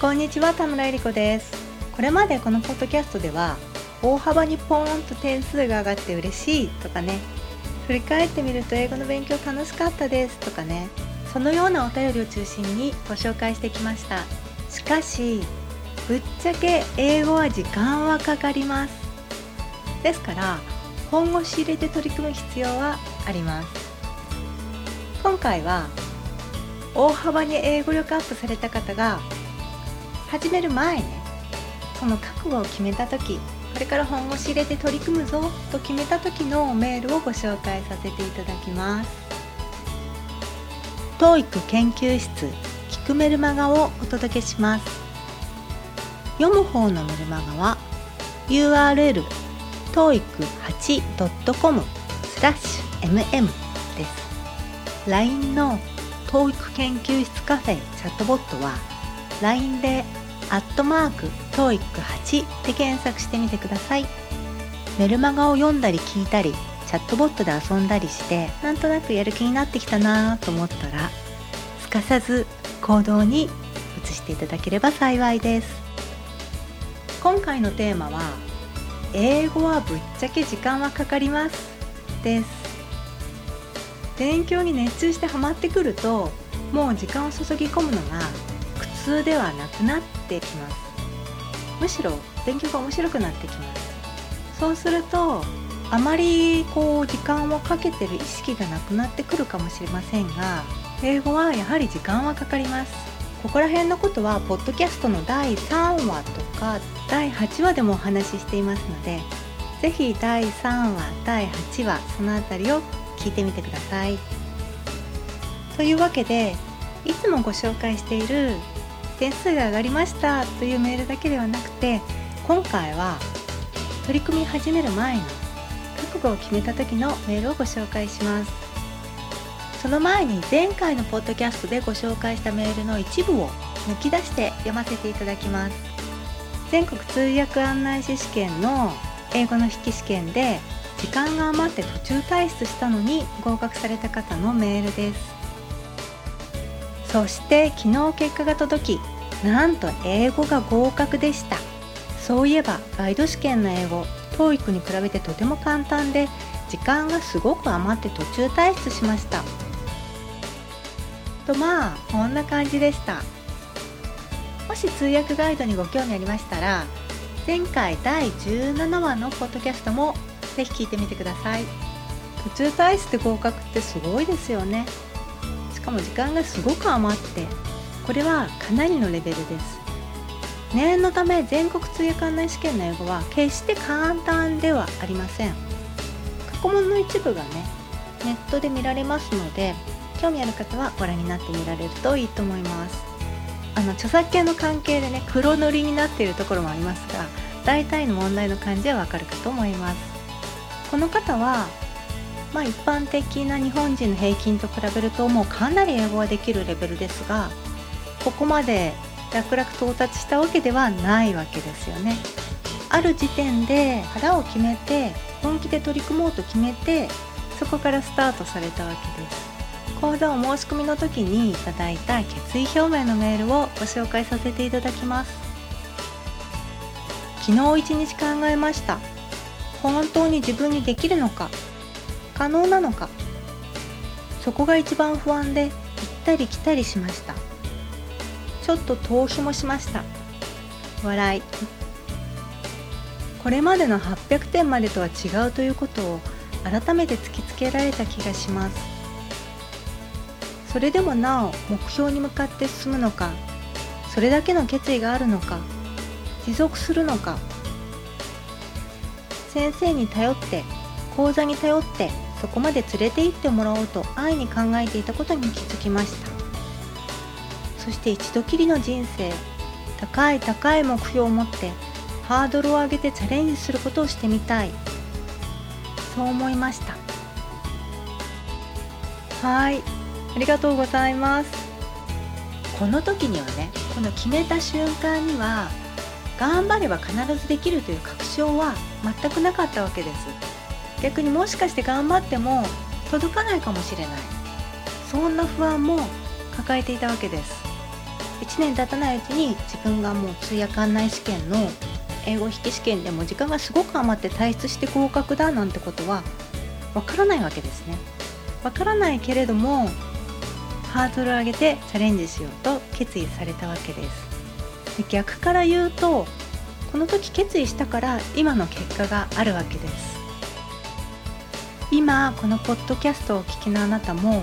こんにちは田村えり子です。これまでこのポッドキャストでは大幅にポーンと点数が上がって嬉しいとかね。振り返ってみると英語の勉強楽しかったですとかね。そのようなお便りを中心にご紹介してきました。しかしぶっちゃけ英語は時間はかかります。ですから本腰入れて取り組む必要はあります。今回は大幅に英語力アップされた方が始める前ね。その覚悟を決めた時これから本腰入れて取り組むぞと決めた時のメールをご紹介させていただきます。TOEIC 研究室聞くメルマガをお届けします。読む方のメルマガは URL toeic8.com スラッシュ mm です。LINE の TOEIC 研究室カフェチャットボットは LINE でアットマーク TOEIC8 で検索してみてください。メルマガを読んだり聞いたりチャットボットで遊んだりしてなんとなくやる気になってきたなと思ったらすかさず行動に移していただければ幸いです。今回のテーマは英語はぶっちゃけ時間はかかりますです。勉強に熱中してハマってくるともう時間を注ぎ込むのが苦痛ではなくなってていきます。むしろ勉強が面白くなってきます。そうするとあまりこう時間をかけてる意識がなくなってくるかもしれませんが英語はやはり時間はかかります。ここら辺のことはポッドキャストの第3話とか第8話でもお話ししていますので是非第3話第8話その辺りを聞いてみてください。というわけでいつもご紹介している点数が上がりましたというメールだけではなくて今回は取り組み始める前の覚悟を決めた時のメールをご紹介します。その前に前回のポッドキャストでご紹介したメールの一部を抜き出して読ませていただきます。全国通訳案内士試験の英語の筆記試験で時間が余って途中退出したのに合格された方のメールです。そして昨日結果が届きなんと英語が合格でした。そういえばガイド試験の英語 TOEIC に比べてとても簡単で時間がすごく余って途中退出しました。とまあこんな感じでした。もし通訳ガイドにご興味ありましたら前回第17話のポッドキャストもぜひ聞いてみてください。途中退出で合格ってすごいですよね。しかも時間がすごく余ってこれはかなりのレベルです。念のため全国通訳案内試験の英語は決して簡単ではありません。過去問の一部がねネットで見られますので興味ある方はご覧になってみられるといいと思います。あの著作権の関係でね黒塗りになっているところもありますが大体の問題の感じはわかるかと思います。この方はまあ一般的な日本人の平均と比べるともうかなり英語はできるレベルですがここまで楽々到達したわけではないわけですよね。ある時点で腹を決めて本気で取り組もうと決めてそこからスタートされたわけです。講座お申し込みの時にいただいた決意表明のメールをご紹介させていただきます。昨日一日考えました。本当に自分にできるのか？可能なのか。そこが一番不安で行ったり来たりしました。ちょっと逃避もしました。笑い。これまでの800点までとは違うということを改めて突きつけられた気がします。それでもなお目標に向かって進むのかそれだけの決意があるのか持続するのか。先生に頼って講座に頼ってそこまで連れて行ってもらおうと安易に考えていたことに気づきました。そして一度きりの人生高い高い目標を持ってハードルを上げてチャレンジすることをしてみたい。そう思いました。はい。ありがとうございます。この時にはねこの決めた瞬間には頑張れば必ずできるという確証は全くなかったわけです。逆にもしかして頑張っても届かないかもしれない。そんな不安も抱えていたわけです。1年経たないうちに自分がもう通訳案内試験の英語筆記試験でも時間がすごく余って退出して合格だなんてことはわからないわけですね。わからないけれどもハードルを上げてチャレンジしようと決意されたわけです。で逆から言うとこの時決意したから今の結果があるわけです。今このポッドキャストをお聞きのあなたも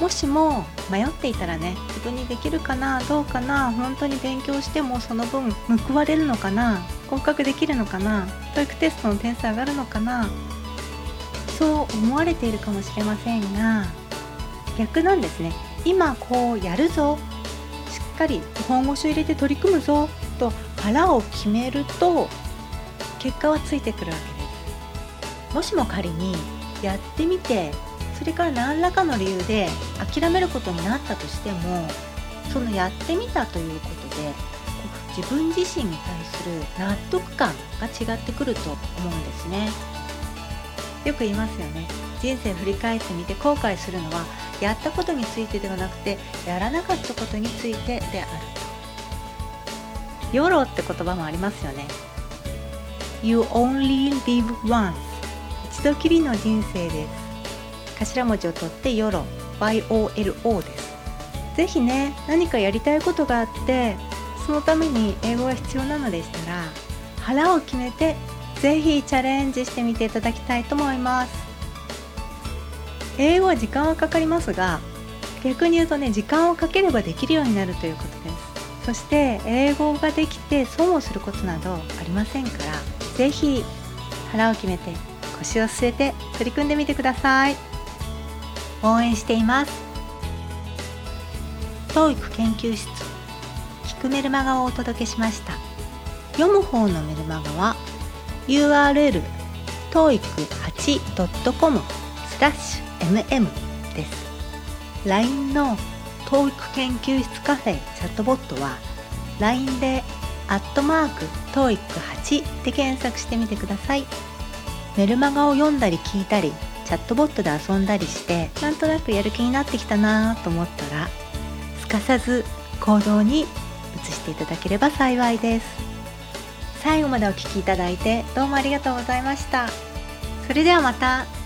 もしも迷っていたらね自分にできるかなどうかな本当に勉強してもその分報われるのかな合格できるのかな教育テストの点数上がるのかなそう思われているかもしれませんが逆なんですね。今こうやるぞしっかり本腰を入れて取り組むぞと腹を決めると結果はついてくるわけです。もしも仮にやってみてそれから何らかの理由で諦めることになったとしてもそのやってみたということで自分自身に対する納得感が違ってくると思うんですね。よく言いますよね。人生振り返ってみて後悔するのはやったことについてではなくてやらなかったことについてであると。YOLO って言葉もありますよね。You only live once. 一度きりの人生です。頭文字を取って YOLO YOLO です。ぜひね何かやりたいことがあってそのために英語が必要なのでしたら腹を決めてぜひチャレンジしてみていただきたいと思います。英語は時間はかかりますが逆に言うとね時間をかければできるようになるということです。そして英語ができて損をすることなどありませんからぜひ腹を決めて腰を据えて取り組んでみてください。応援しています。TOEIC 研究室聞くメルマガをお届けしました。読む方のメルマガは URL toeic8.com スラッシュ mm です。LINE の TOEIC 研究室カフェチャットボットは LINE でアットマーク TOEIC8 で検索してみてください。メルマガを読んだり聞いたりチャットボットで遊んだりしてなんとなくやる気になってきたなと思ったらすかさず行動に移していただければ幸いです。最後までお聴きいただいてどうもありがとうございました。それではまた。